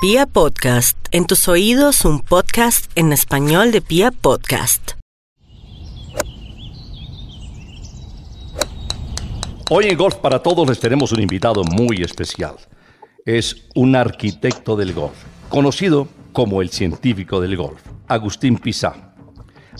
Pia Podcast, en tus oídos un podcast en español de Pia Podcast. Hoy en Golf para Todos les tenemos un invitado muy especial. Es un arquitecto del golf, conocido como el científico del golf, Agustín Pizá.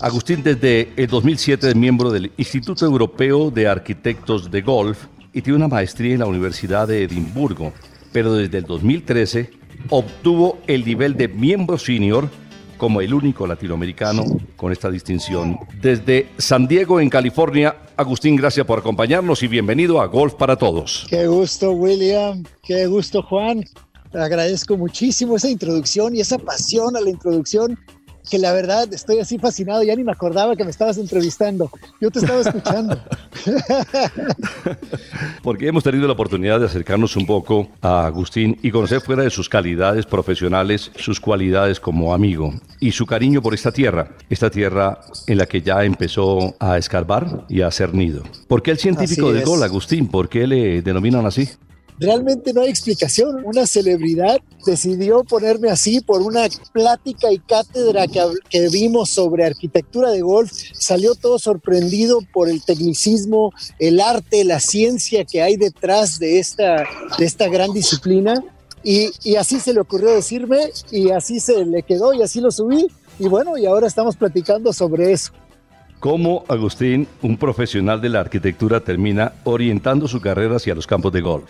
Agustín desde el 2007 es miembro del Instituto Europeo de Arquitectos de Golf y tiene una maestría en la Universidad de Edimburgo, pero desde el 2013 obtuvo el nivel de miembro senior como el único latinoamericano con esta distinción. Desde San Diego, en California, Agustín, gracias por acompañarnos y bienvenido a Golf para Todos. Qué gusto, William. Qué gusto, Juan. Agradezco muchísimo esa introducción y esa pasión a la introducción que la verdad estoy así fascinado, ya ni me acordaba que me estabas entrevistando. Yo te estaba escuchando. Porque hemos tenido la oportunidad de acercarnos un poco a Agustín y conocer fuera de sus calidades profesionales, sus cualidades como amigo y su cariño por esta tierra, esta tierra en la que ya empezó a escarbar y a hacer nido. ¿Por qué el científico del gol, Agustín? ¿Por qué le denominan así? Realmente no hay explicación. Una celebridad decidió ponerme así por una plática y cátedra que, vimos sobre arquitectura de golf. Salió todo sorprendido por el tecnicismo, el arte, la ciencia que hay detrás de esta, de esta gran disciplina. Y, y así se le ocurrió decirme y así se le quedó y así lo subí. Y bueno, y ahora estamos platicando sobre eso. ¿Cómo Agustín, un profesional de la arquitectura, termina orientando su carrera hacia los campos de golf?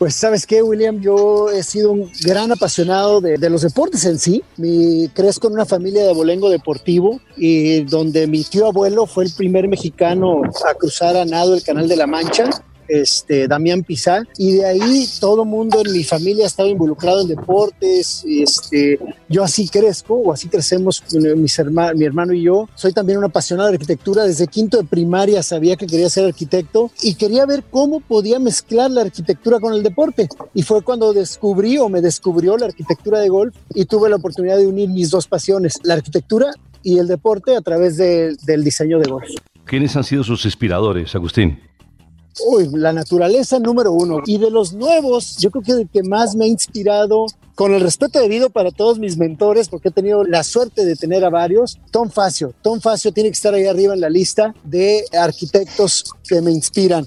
Pues sabes qué, William, yo he sido un gran apasionado de, los deportes en sí. Mi, crezco en una familia de abolengo deportivo y donde mi tío abuelo fue el primer mexicano a cruzar a nado el Canal de la Mancha este, Damián Pizá, y de ahí todo mundo en mi familia estaba involucrado en deportes, este, yo así crezco, o así crecemos mis hermanos, mi hermano y yo. Soy también un apasionado de arquitectura, desde quinto de primaria sabía que quería ser arquitecto y quería ver cómo podía mezclar la arquitectura con el deporte. Y fue cuando descubrí o me descubrió la arquitectura de golf y tuve la oportunidad de unir mis dos pasiones, la arquitectura y el deporte a través del diseño de golf. ¿Quiénes han sido sus inspiradores, Agustín? Uy, la naturaleza número uno. Y de los nuevos, yo creo que el que más me ha inspirado, con el respeto debido para todos mis mentores, porque he tenido la suerte de tener a varios, Tom Facio. Tom Facio tiene que estar ahí arriba en la lista de arquitectos que me inspiran.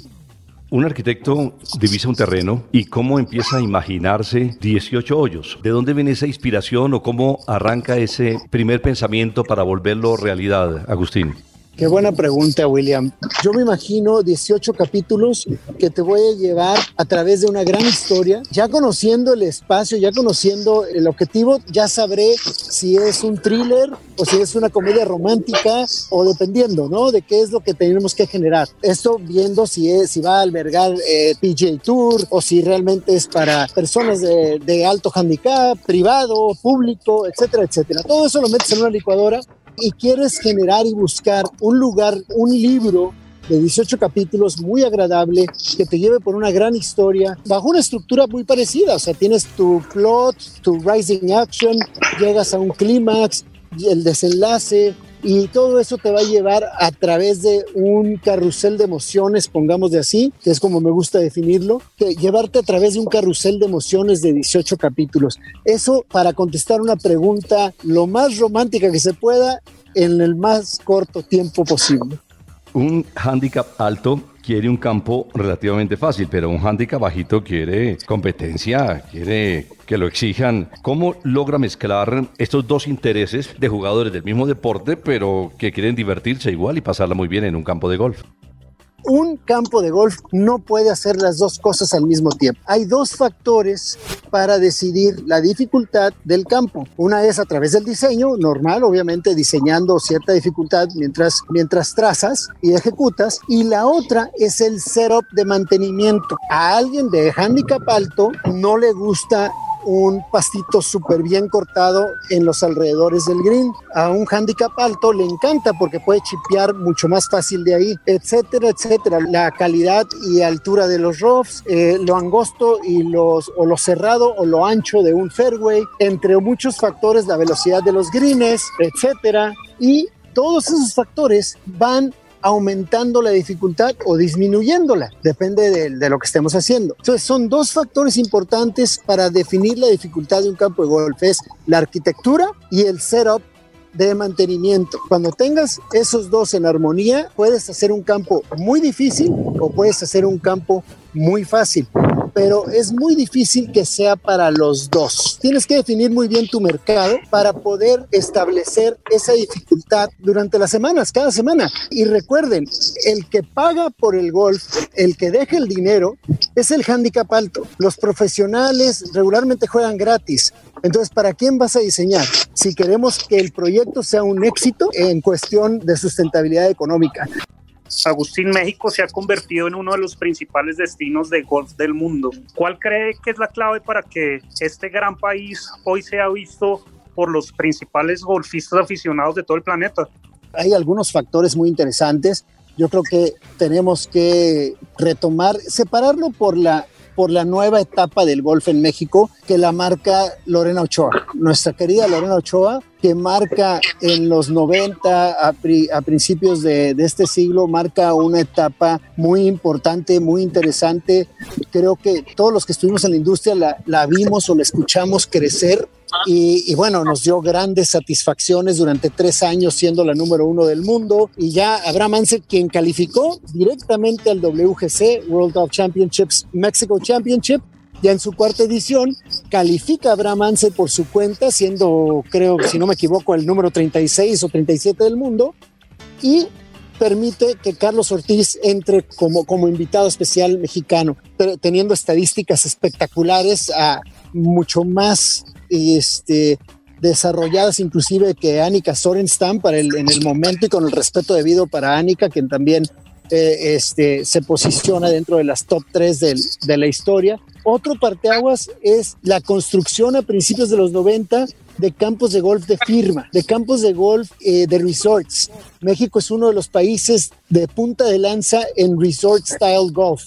Un arquitecto divisa un terreno y cómo empieza a imaginarse 18 hoyos. ¿De dónde viene esa inspiración o cómo arranca ese primer pensamiento para volverlo realidad, Agustín? Qué buena pregunta, William. Yo me imagino 18 capítulos que te voy a llevar a través de una gran historia. Ya conociendo el espacio, ya conociendo el objetivo, ya sabré si es un thriller o si es una comedia romántica o dependiendo, ¿no? De qué es lo que tenemos que generar. Esto viendo si, es, si va a albergar eh, PJ Tour o si realmente es para personas de, de alto handicap, privado, público, etcétera, etcétera. Todo eso lo metes en una licuadora y quieres generar y buscar un lugar, un libro de 18 capítulos muy agradable que te lleve por una gran historia bajo una estructura muy parecida. O sea, tienes tu plot, tu rising action, llegas a un clímax, el desenlace, y todo eso te va a llevar a través de un carrusel de emociones, pongamos de así, que es como me gusta definirlo, llevarte a través de un carrusel de emociones de 18 capítulos. Eso para contestar una pregunta lo más romántica que se pueda en el más corto tiempo posible. Un handicap alto quiere un campo relativamente fácil, pero un handicap bajito quiere competencia, quiere que lo exijan. ¿Cómo logra mezclar estos dos intereses de jugadores del mismo deporte, pero que quieren divertirse igual y pasarla muy bien en un campo de golf? Un campo de golf no puede hacer las dos cosas al mismo tiempo. Hay dos factores para decidir la dificultad del campo. Una es a través del diseño, normal, obviamente diseñando cierta dificultad mientras, mientras trazas y ejecutas. Y la otra es el setup de mantenimiento. A alguien de handicap alto no le gusta un pastito súper bien cortado en los alrededores del green. A un handicap alto le encanta porque puede chipear mucho más fácil de ahí, etcétera, etcétera. La calidad y altura de los roughs, eh, lo angosto y los, o lo cerrado o lo ancho de un fairway, entre muchos factores, la velocidad de los greens, etcétera. Y todos esos factores van aumentando la dificultad o disminuyéndola, depende de, de, lo que estemos haciendo. Entonces son dos factores importantes para definir la dificultad de un campo de golf, es la arquitectura y el setup de mantenimiento. Cuando tengas esos dos en armonía, puedes hacer un campo muy difícil o puedes hacer un campo muy fácil pero es muy difícil que sea para los dos. Tienes que definir muy bien tu mercado para poder establecer esa dificultad durante las semanas, cada semana. Y recuerden, el que paga por el golf, el que deja el dinero, es el handicap alto. Los profesionales regularmente juegan gratis. Entonces, ¿para quién vas a diseñar? Si queremos que el proyecto sea un éxito en cuestión de sustentabilidad económica. Agustín, México se ha convertido en uno de los principales destinos de golf del mundo. ¿Cuál cree que es la clave para que este gran país hoy sea visto por los principales golfistas aficionados de todo el planeta? Hay algunos factores muy interesantes. Yo creo que tenemos que retomar, separarlo por la por la nueva etapa del golf en México que la marca Lorena Ochoa. Nuestra querida Lorena Ochoa, que marca en los 90, a, principios de, este siglo, marca una etapa muy importante, muy interesante. Creo que todos los que estuvimos en la industria la vimos o la escuchamos crecer y, y, bueno, nos dio grandes satisfacciones durante tres años siendo la número uno del mundo. Y ya Abraham Ansel, quien calificó directamente al WGC, World of Championships, Mexico Championship, ya en su cuarta edición, califica a Abraham por su cuenta, siendo, creo, si no me equivoco, el número 36 o 37 del mundo. Y permite que Carlos Ortiz entre como, como invitado especial mexicano, teniendo estadísticas espectaculares, a mucho más este, desarrolladas inclusive que Annika Sorenstam para el, en el momento y con el respeto debido para Annika, quien también eh, este, se posiciona dentro de las top 3 del, de la historia. Otro parteaguas es la construcción a principios de los 90 de campos de golf de firma, de campos de golf eh, de resorts. México es uno de los países de punta de lanza en resort style golf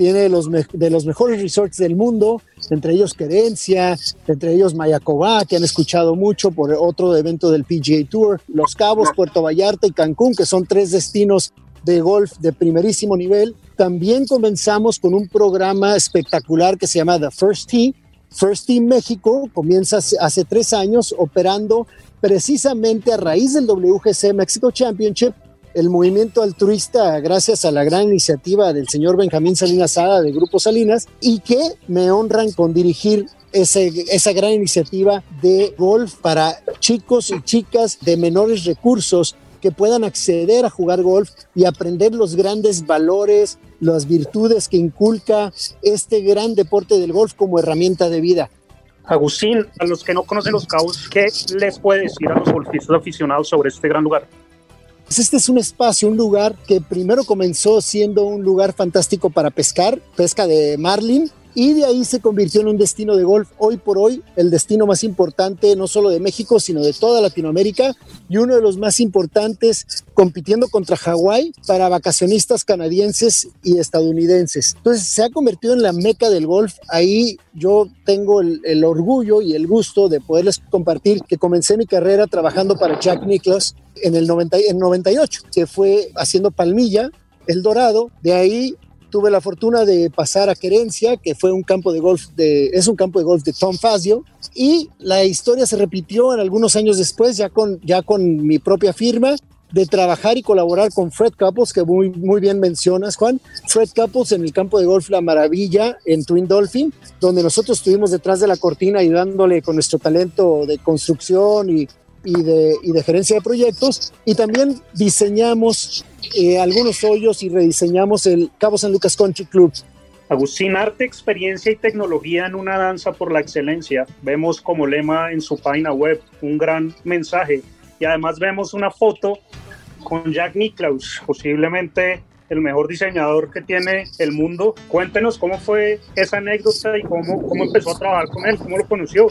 tiene de los, de los mejores resorts del mundo, entre ellos Querencia, entre ellos Mayacobá, que han escuchado mucho por otro evento del PGA Tour, Los Cabos, Puerto Vallarta y Cancún, que son tres destinos de golf de primerísimo nivel. También comenzamos con un programa espectacular que se llama The First Tee. First Tee México comienza hace tres años operando precisamente a raíz del WGC Mexico Championship el movimiento altruista gracias a la gran iniciativa del señor Benjamín Salinas Sada de Grupo Salinas y que me honran con dirigir ese, esa gran iniciativa de golf para chicos y chicas de menores recursos que puedan acceder a jugar golf y aprender los grandes valores, las virtudes que inculca este gran deporte del golf como herramienta de vida. Agustín, a los que no conocen los cabos, ¿qué les puede decir a los golfistas aficionados sobre este gran lugar? Pues este es un espacio, un lugar que primero comenzó siendo un lugar fantástico para pescar, pesca de marlin, y de ahí se convirtió en un destino de golf hoy por hoy, el destino más importante no solo de México, sino de toda Latinoamérica y uno de los más importantes compitiendo contra Hawái para vacacionistas canadienses y estadounidenses. Entonces se ha convertido en la meca del golf. Ahí yo tengo el, orgullo y el gusto de poderles compartir que comencé mi carrera trabajando para Jack Nicklaus en el 90, en 98, que fue haciendo palmilla, el dorado, de ahí tuve la fortuna de pasar a Querencia, que fue un campo de golf de, es un campo de golf de Tom Fazio, y la historia se repitió en algunos años después, ya con, ya con mi propia firma, de trabajar y colaborar con Fred Couples, que muy, muy bien mencionas, Juan. Fred Couples en el campo de golf La Maravilla, en Twin Dolphin, donde nosotros estuvimos detrás de la cortina ayudándole con nuestro talento de construcción y, y, de, y de gerencia de proyectos. Y también diseñamos eh, algunos hoyos y rediseñamos el Cabo San Lucas Country Club. Agustín, arte, experiencia y tecnología en una danza por la excelencia. Vemos como lema en su página web un gran mensaje y además vemos una foto con Jack Nicklaus, posiblemente el mejor diseñador que tiene el mundo. Cuéntenos cómo fue esa anécdota y cómo, cómo empezó a trabajar con él, cómo lo conoció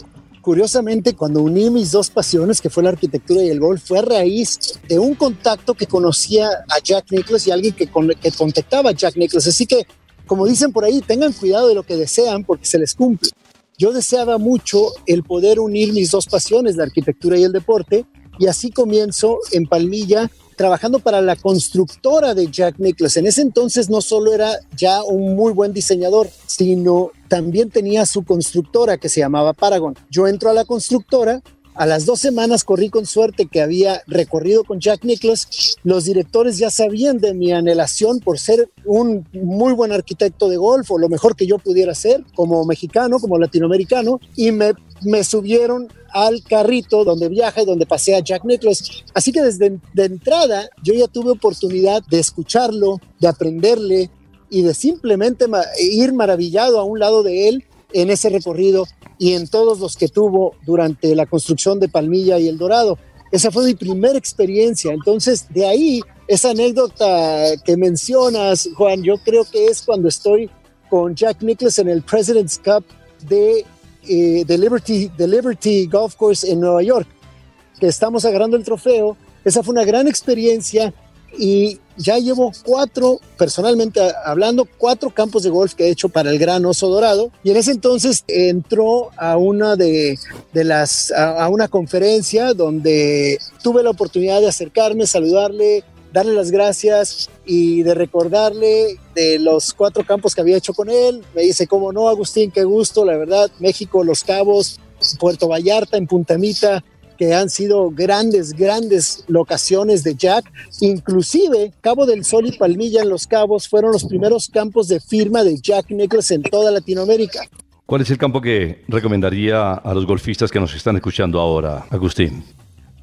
curiosamente, cuando uní mis dos pasiones, que fue la arquitectura y el golf, fue a raíz de un contacto que conocía a Jack Nicklaus y alguien que, que contactaba a Jack Nicklaus. Así que, como dicen por ahí, tengan cuidado de lo que desean porque se les cumple. Yo deseaba mucho el poder unir mis dos pasiones, la arquitectura y el deporte, y así comienzo en Palmilla trabajando para la constructora de Jack Nicklaus. En ese entonces no solo era ya un muy buen diseñador, sino también tenía su constructora que se llamaba Paragon. Yo entro a la constructora a las dos semanas corrí con suerte que había recorrido con Jack Nicklaus. Los directores ya sabían de mi anhelación por ser un muy buen arquitecto de golf o lo mejor que yo pudiera ser como mexicano, como latinoamericano, y me, me subieron al carrito donde viaja y donde pasea Jack Nicklaus. Así que desde de entrada yo ya tuve oportunidad de escucharlo, de aprenderle y de simplemente ir maravillado a un lado de él en ese recorrido y en todos los que tuvo durante la construcción de Palmilla y El Dorado. Esa fue mi primera experiencia. Entonces, de ahí, esa anécdota que mencionas, Juan, yo creo que es cuando estoy con Jack Nicklaus en el President's Cup de, eh, de, Liberty, de Liberty Golf Course en Nueva York, que estamos agarrando el trofeo. Esa fue una gran experiencia y ya llevo cuatro, personalmente hablando, cuatro campos de golf que he hecho para el Gran Oso Dorado. Y en ese entonces entró a una de, de las, a, una conferencia donde tuve la oportunidad de acercarme, saludarle, darle las gracias y de recordarle de los cuatro campos que había hecho con él. Me dice, cómo no, Agustín, qué gusto, la verdad, México, Los Cabos, Puerto Vallarta, en Puntamita, que han sido grandes, grandes locaciones de Jack. Inclusive Cabo del Sol y Palmilla en Los Cabos fueron los primeros campos de firma de Jack Nicklaus en toda Latinoamérica. ¿Cuál es el campo que recomendaría a los golfistas que nos están escuchando ahora, Agustín?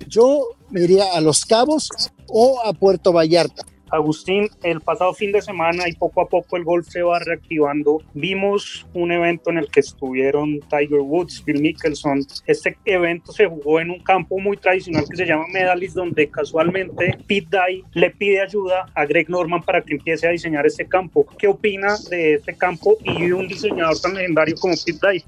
Yo me iría a Los Cabos o a Puerto Vallarta. Agustín, el pasado fin de semana y poco a poco el golf se va reactivando. Vimos un evento en el que estuvieron Tiger Woods, Bill Mickelson. Este evento se jugó en un campo muy tradicional que se llama Medalist, donde casualmente Pete Dye le pide ayuda a Greg Norman para que empiece a diseñar este campo. ¿Qué opina de este campo y un diseñador tan legendario como Pete Dye?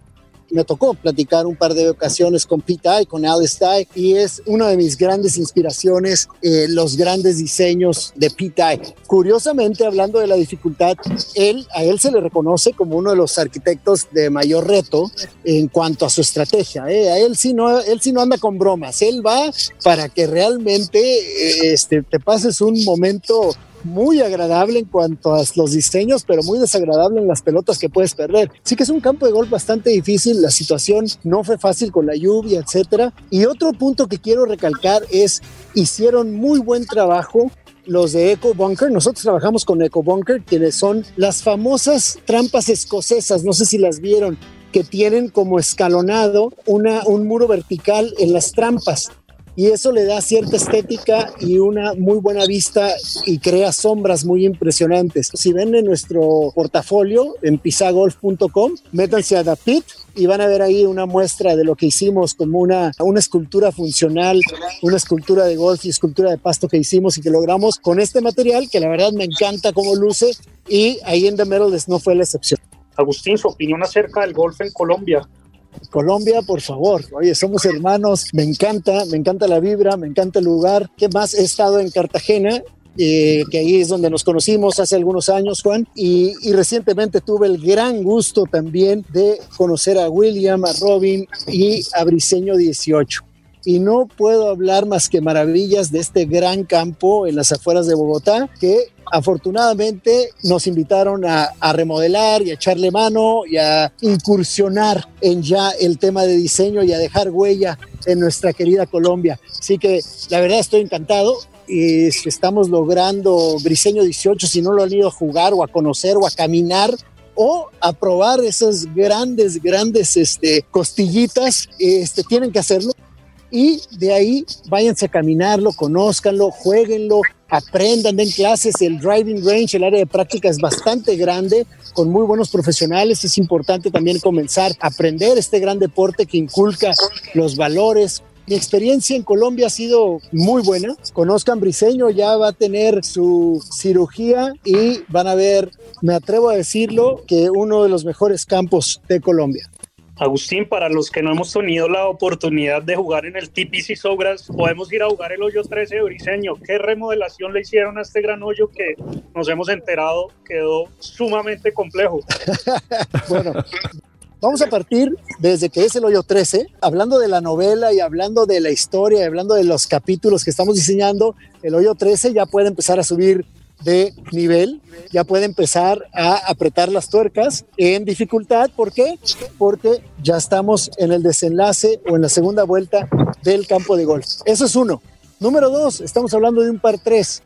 Me tocó platicar un par de ocasiones con Pete Dye, con Alice Dye, y es una de mis grandes inspiraciones, eh, los grandes diseños de Pete Dye. Curiosamente, hablando de la dificultad, él, a él se le reconoce como uno de los arquitectos de mayor reto en cuanto a su estrategia. ¿eh? A él sí, no, él sí no anda con bromas, él va para que realmente eh, este, te pases un momento muy agradable en cuanto a los diseños, pero muy desagradable en las pelotas que puedes perder. Sí que es un campo de golf bastante difícil, la situación no fue fácil con la lluvia, etcétera. Y otro punto que quiero recalcar es hicieron muy buen trabajo los de Eco Bunker. Nosotros trabajamos con Eco Bunker, quienes son las famosas trampas escocesas, no sé si las vieron, que tienen como escalonado un muro vertical en las trampas y eso le da cierta estética y una muy buena vista y crea sombras muy impresionantes. Si ven en nuestro portafolio en pisagolf.com, métanse a Dapit y van a ver ahí una muestra de lo que hicimos como una, una escultura funcional, una escultura de golf y escultura de pasto que hicimos y que logramos con este material que la verdad me encanta cómo luce y ahí en The Metals no fue la excepción. Agustín, su opinión acerca del golf en Colombia. Colombia, por favor. Oye, somos hermanos. Me encanta, me encanta la vibra, me encanta el lugar. ¿Qué más? He estado en Cartagena eh, que ahí es donde nos conocimos hace algunos años, Juan, y, y, recientemente tuve el gran gusto también de conocer a William, a Robin y a Briseño 18 y no puedo hablar más que maravillas de este gran campo en las afueras de Bogotá que afortunadamente nos invitaron a, remodelar y a echarle mano y a incursionar en ya el tema de diseño y a dejar huella en nuestra querida Colombia. Así que la verdad estoy encantado y estamos logrando Briseño 18, si no lo han ido a jugar o a conocer o a caminar, o a probar esas grandes, grandes este, costillitas, este, tienen que hacerlo y de ahí váyanse a caminarlo, conózcanlo, jueguenlo, aprendan, den clases. El driving range, el área de práctica es bastante grande, con muy buenos profesionales. Es importante también comenzar a aprender este gran deporte que inculca los valores. Mi experiencia en Colombia ha sido muy buena. Conozcan Briseño, ya va a tener su cirugía y van a ver, me atrevo a decirlo, que uno de los mejores campos de Colombia. Agustín, para los que no hemos tenido la oportunidad de jugar en el TPC Sobras, podemos ir a jugar el hoyo 13 de Briseño. ¿Qué remodelación le hicieron a este gran hoyo que nos hemos enterado quedó sumamente complejo? bueno, Vamos a partir desde que es el hoyo 13, hablando de la novela y hablando de la historia, y hablando de los capítulos que estamos diseñando, el hoyo 13 ya puede empezar a subir de nivel, ya puede empezar a apretar las tuercas en dificultad. ¿Por qué? Porque ya estamos en el desenlace o en la segunda vuelta del campo de golf. Eso es uno. Número dos, estamos hablando de un par tres.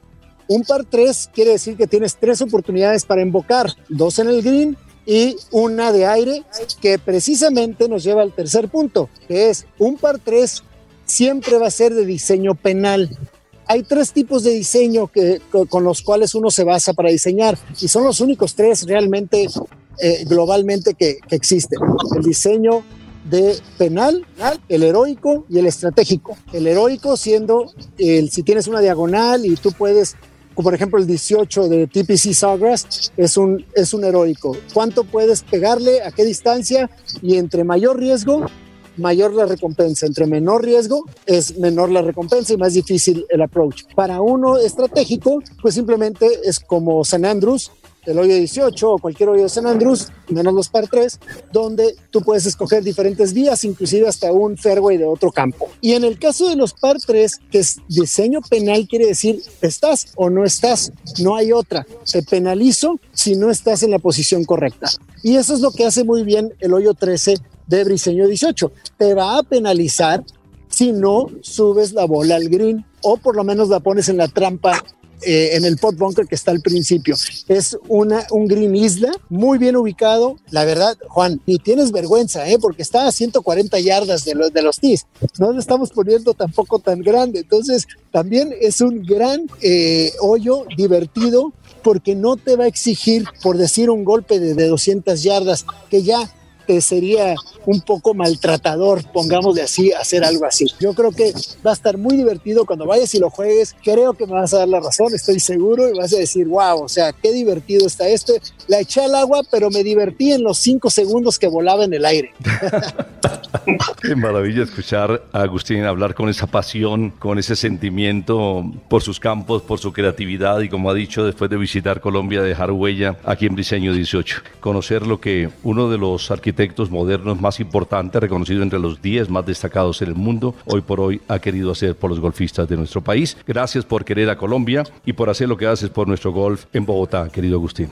Un par tres quiere decir que tienes tres oportunidades para invocar, dos en el green y una de aire, que precisamente nos lleva al tercer punto, que es un par tres siempre va a ser de diseño penal hay tres tipos de diseño que, con los cuales uno se basa para diseñar y son los únicos tres realmente eh, globalmente que, existen. El diseño de penal, el heroico y el estratégico. El heroico siendo el, si tienes una diagonal y tú puedes, como por ejemplo el 18 de TPC Sawgrass, es un, es un heroico. ¿Cuánto puedes pegarle? ¿A qué distancia? Y entre mayor riesgo, mayor la recompensa. Entre menor riesgo es menor la recompensa y más difícil el approach. Para uno estratégico, pues simplemente es como San Andrews, el hoyo 18 o cualquier hoyo de San Andrews, menos los par 3, donde tú puedes escoger diferentes vías, inclusive hasta un fairway de otro campo. Y en el caso de los par 3, que es diseño penal, quiere decir estás o no estás, no hay otra. Te penalizo si no estás en la posición correcta. Y eso es lo que hace muy bien el hoyo 13 de Briseño 18. Te va a penalizar si no subes la bola al green o por lo menos la pones en la trampa eh, en el pot bunker que está al principio. Es una, un green isla muy bien ubicado. La verdad, Juan, ni tienes vergüenza, ¿eh? porque está a 140 yardas de, los de los tees. No le estamos poniendo tampoco tan grande. Entonces, también es un gran eh, hoyo divertido porque no te va a exigir, por decir, un golpe de, de 200 yardas, que ya sería un poco maltratador, pongamos de así, hacer algo así. Yo creo que va a estar muy divertido cuando vayas y lo juegues. Creo que me vas a dar la razón, estoy seguro, y vas a decir, wow, o sea, qué divertido está este. La eché al agua, pero me divertí en los cinco segundos que volaba en el aire. qué maravilla escuchar a Agustín hablar con esa pasión, con ese sentimiento por sus campos, por su creatividad y como ha dicho, después de visitar Colombia, dejar huella aquí en Briseño 18. Conocer lo que uno de los arquitectos modernos más importante, reconocido entre los 10 más destacados en el mundo, hoy por hoy ha querido hacer por los golfistas de nuestro país. Gracias por querer a Colombia y por hacer lo que haces por nuestro golf en Bogotá, querido Agustín.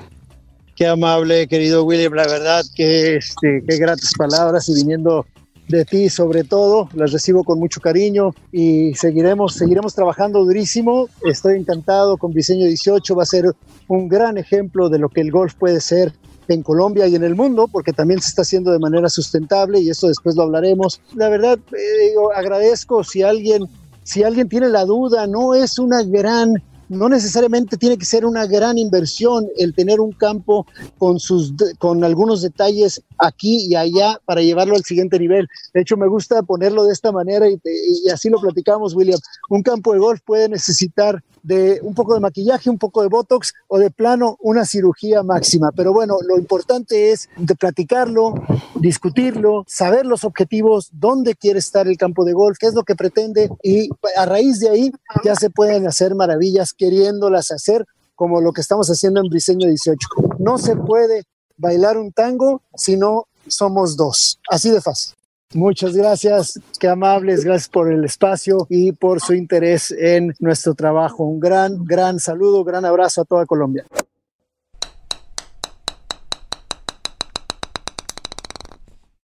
Qué amable, querido William, la verdad que este, qué gratas palabras y viniendo de ti sobre todo, las recibo con mucho cariño y seguiremos, seguiremos trabajando durísimo. Estoy encantado con Diseño 18, va a ser un gran ejemplo de lo que el golf puede ser en Colombia y en el mundo, porque también se está haciendo de manera sustentable y eso después lo hablaremos. La verdad, eh, agradezco si alguien, si alguien tiene la duda, no es una gran no necesariamente tiene que ser una gran inversión el tener un campo con, sus, con algunos detalles aquí y allá para llevarlo al siguiente nivel. De hecho, me gusta ponerlo de esta manera y, y así lo platicamos, William. Un campo de golf puede necesitar de un poco de maquillaje, un poco de botox o de plano una cirugía máxima. Pero bueno, lo importante es de platicarlo, discutirlo, saber los objetivos, dónde quiere estar el campo de golf, qué es lo que pretende y a raíz de ahí ya se pueden hacer maravillas queriéndolas hacer como lo que estamos haciendo en Briseño 18. No se puede bailar un tango si no somos dos. Así de fácil. Muchas gracias, qué amables, gracias por el espacio y por su interés en nuestro trabajo. Un gran, gran saludo, gran abrazo a toda Colombia.